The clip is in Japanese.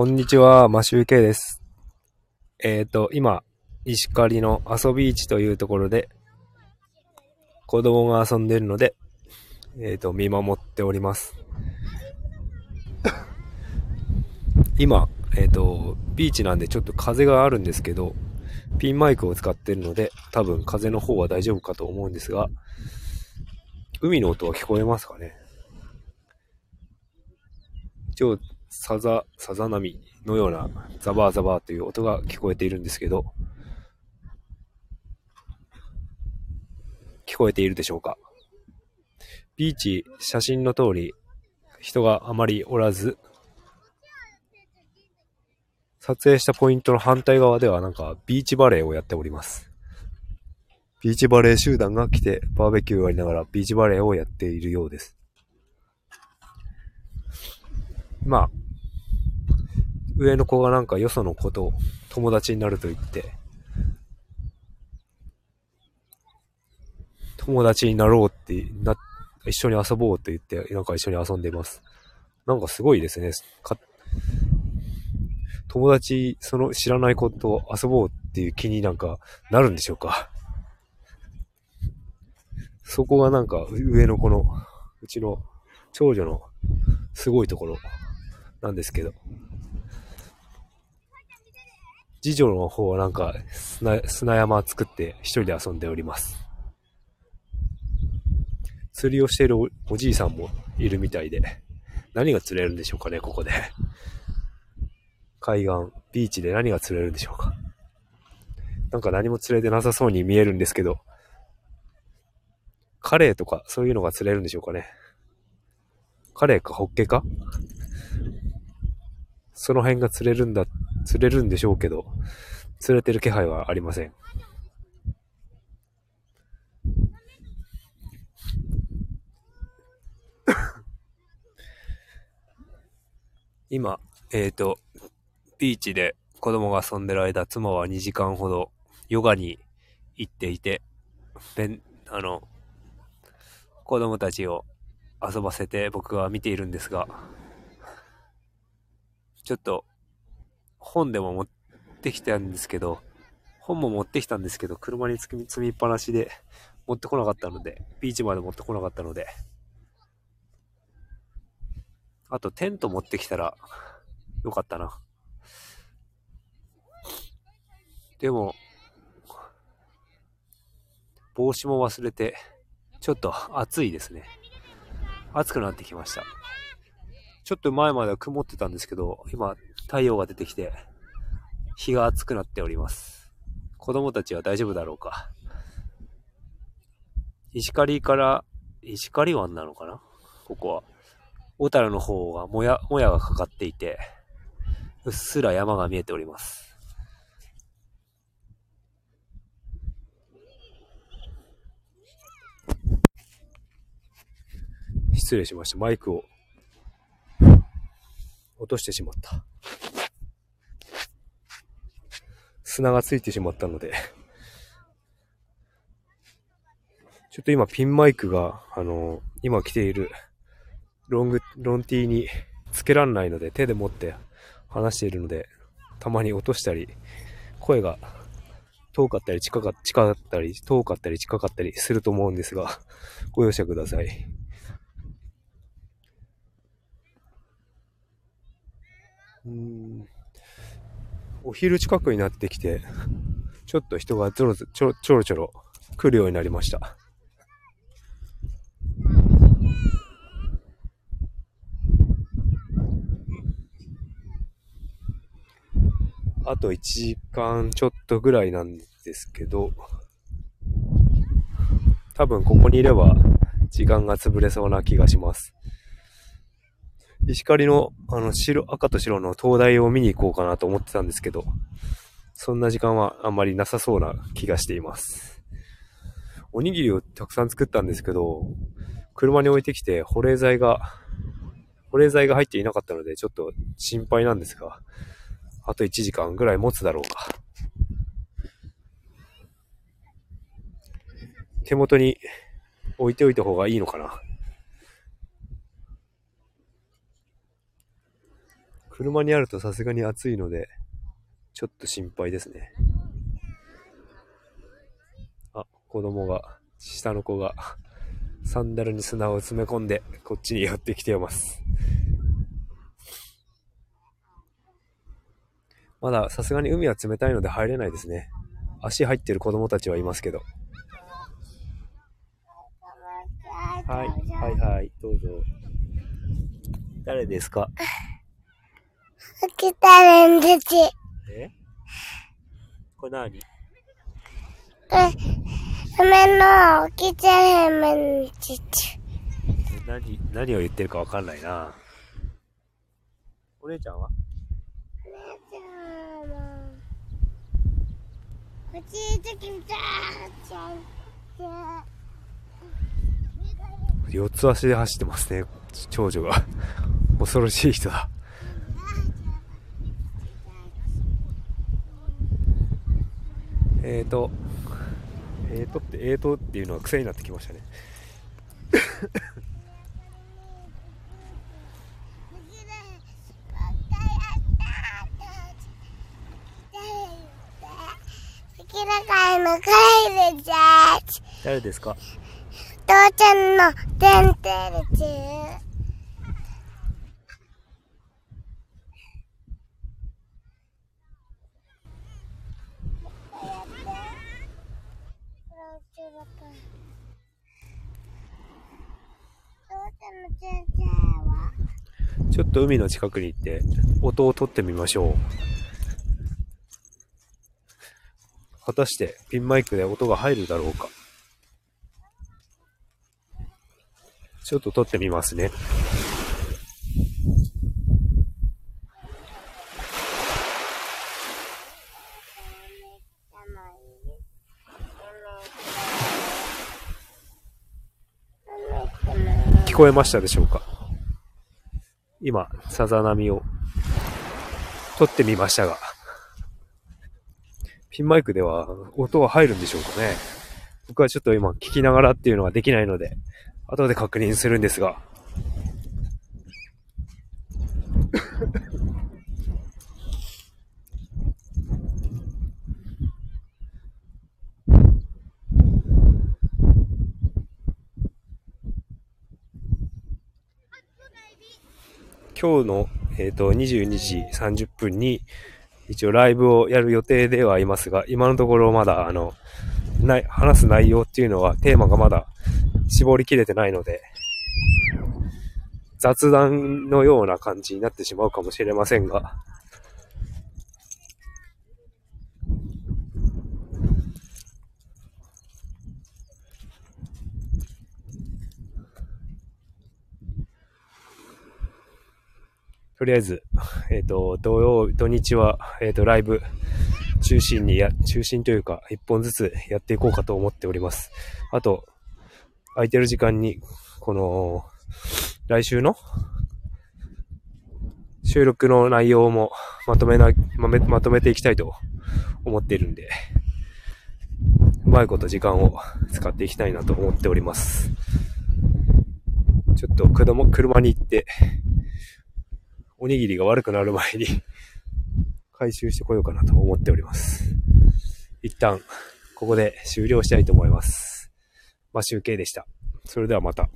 こんにちは、マシューケイです。えっ、と、今、石狩の遊び市というところで、子供が遊んでいるので、えっ、と、見守っております。今、えっ、と、ビーチなんでちょっと風があるんですけど、ピンマイクを使ってるので、多分風の方は大丈夫かと思うんですが、海の音は聞こえますかね？一応、さざ、さざ波のようなザバーザバーという音が聞こえているんですけど、聞こえているでしょうか？ビーチ、写真の通り、人があまりおらず、撮影したポイントの反対側ではなんかビーチバレーをやっております。ビーチバレー集団が来てバーベキューをやりながらビーチバレーをやっているようです。まあ、上の子がなんかよその子と友達になると言って、友達になろうってな、一緒に遊ぼうって言って、なんか一緒に遊んでます。なんかすごいですね。か友達、その知らない子と遊ぼうっていう気になんかなるんでしょうか。そこがなんか上の子の、うちの長女のすごいところなんですけど。次女の方はなんか砂砂山作って一人で遊んでおります。釣りをしているおおじいさんもいるみたいで、何が釣れるんでしょうかね、ここで。海岸、ビーチで何が釣れるんでしょうか。なんか何も釣れてなさそうに見えるんですけど、カレーとかそういうのが釣れるんでしょうかね。カレーかホッケかその辺が釣れるんだ、釣れるんでしょうけど、釣れてる気配はありません。今、えっ、と、ビーチで子供が遊んでる間、妻は2時間ほどヨガに行っていて、べん、あの、子供たちを遊ばせて僕は見ているんですが、ちょっと本でも持ってきたんですけど、本も持ってきたんですけど、車に積み積みっぱなしで持ってこなかったので、ビーチまで持ってこなかったので、あとテント持ってきたらよかったな。でも、帽子も忘れて、ちょっと暑いですね。暑くなってきました。ちょっと前までは曇ってたんですけど、今太陽が出てきて、日が暑くなっております。子供たちは大丈夫だろうか。石狩から、石狩湾なのかな？ここは。小樽の方がもや、もやがかかっていて、うっすら山が見えております。失礼しました。マイクをとしてしまった。砂がついてしまったので。ちょっと今ピンマイクが、あの、今着ているロング、ロンティーにつけらんないので手で持って話しているので、たまに落としたり、声が遠かったり近か近かったり、遠かったり近かったりすると思うんですが、ご容赦ください。うんお昼近くになってきて、ちょっと人がちょろちょろちょろちょろ来るようになりました。あと1時間ちょっとぐらいなんですけど、多分ここにいれば時間が潰れそうな気がします。石狩のあの白、赤と白の灯台を見に行こうかなと思ってたんですけど、そんな時間はあんまりなさそうな気がしています。おにぎりをたくさん作ったんですけど、車に置いてきて保冷剤が、保冷剤が入っていなかったのでちょっと心配なんですが、あと1時間ぐらい持つだろうか。手元に置いておいた方がいいのかな。車にあるとさすがに暑いので、ちょっと心配ですね。あ、子供が、下の子が、サンダルに砂を詰め込んで、こっちに寄ってきています。まださすがに海は冷たいので入れないですね。足入ってる子供たちはいますけど。はい、はいはい、どうぞ。誰ですか？起きたれんでち。え？これ何？これ、夢の起きちゃれめんちち。何、何を言ってるかわかんないな。お姉ちゃんは？お姉ちゃんは、おじいちゃんちゃん。四つ足で走ってますね、長女が。恐ろしい人だ。えーと、えーとって、えーとっていうのは癖になってきましたね。誰ですか？父ちゃんのデンテルチちょっと海の近くに行って音を取ってみましょう。果たしてピンマイクで音が入るだろうか。ちょっと撮ってみますね。聞こえましたでしょうか？今、さざ波を。撮ってみましたが、ピンマイクでは音は入るんでしょうかね。僕はちょっと今聞きながらっていうのができないので、後で確認するんですが。今日の、えっ、ー、と、22時30分に、一応ライブをやる予定ではいますが、今のところまだ、あの、ない、話す内容っていうのは、テーマがまだ絞りきれてないので、雑談のような感じになってしまうかもしれませんが、とりあえず、えっ、ー、と、土曜、土日は、えっ、ー、と、ライブ中心にや、中心というか、一本ずつやっていこうかと思っております。あと、空いてる時間に、この、来週の収録の内容もまとめな、ままとめていきたいと思っているんで、うまいこと時間を使っていきたいなと思っております。ちょっと車車に行って、おにぎりが悪くなる前に 回収してこようかなと思っております。一旦、ここで終了したいと思います。まあ、集計でした。それではまた。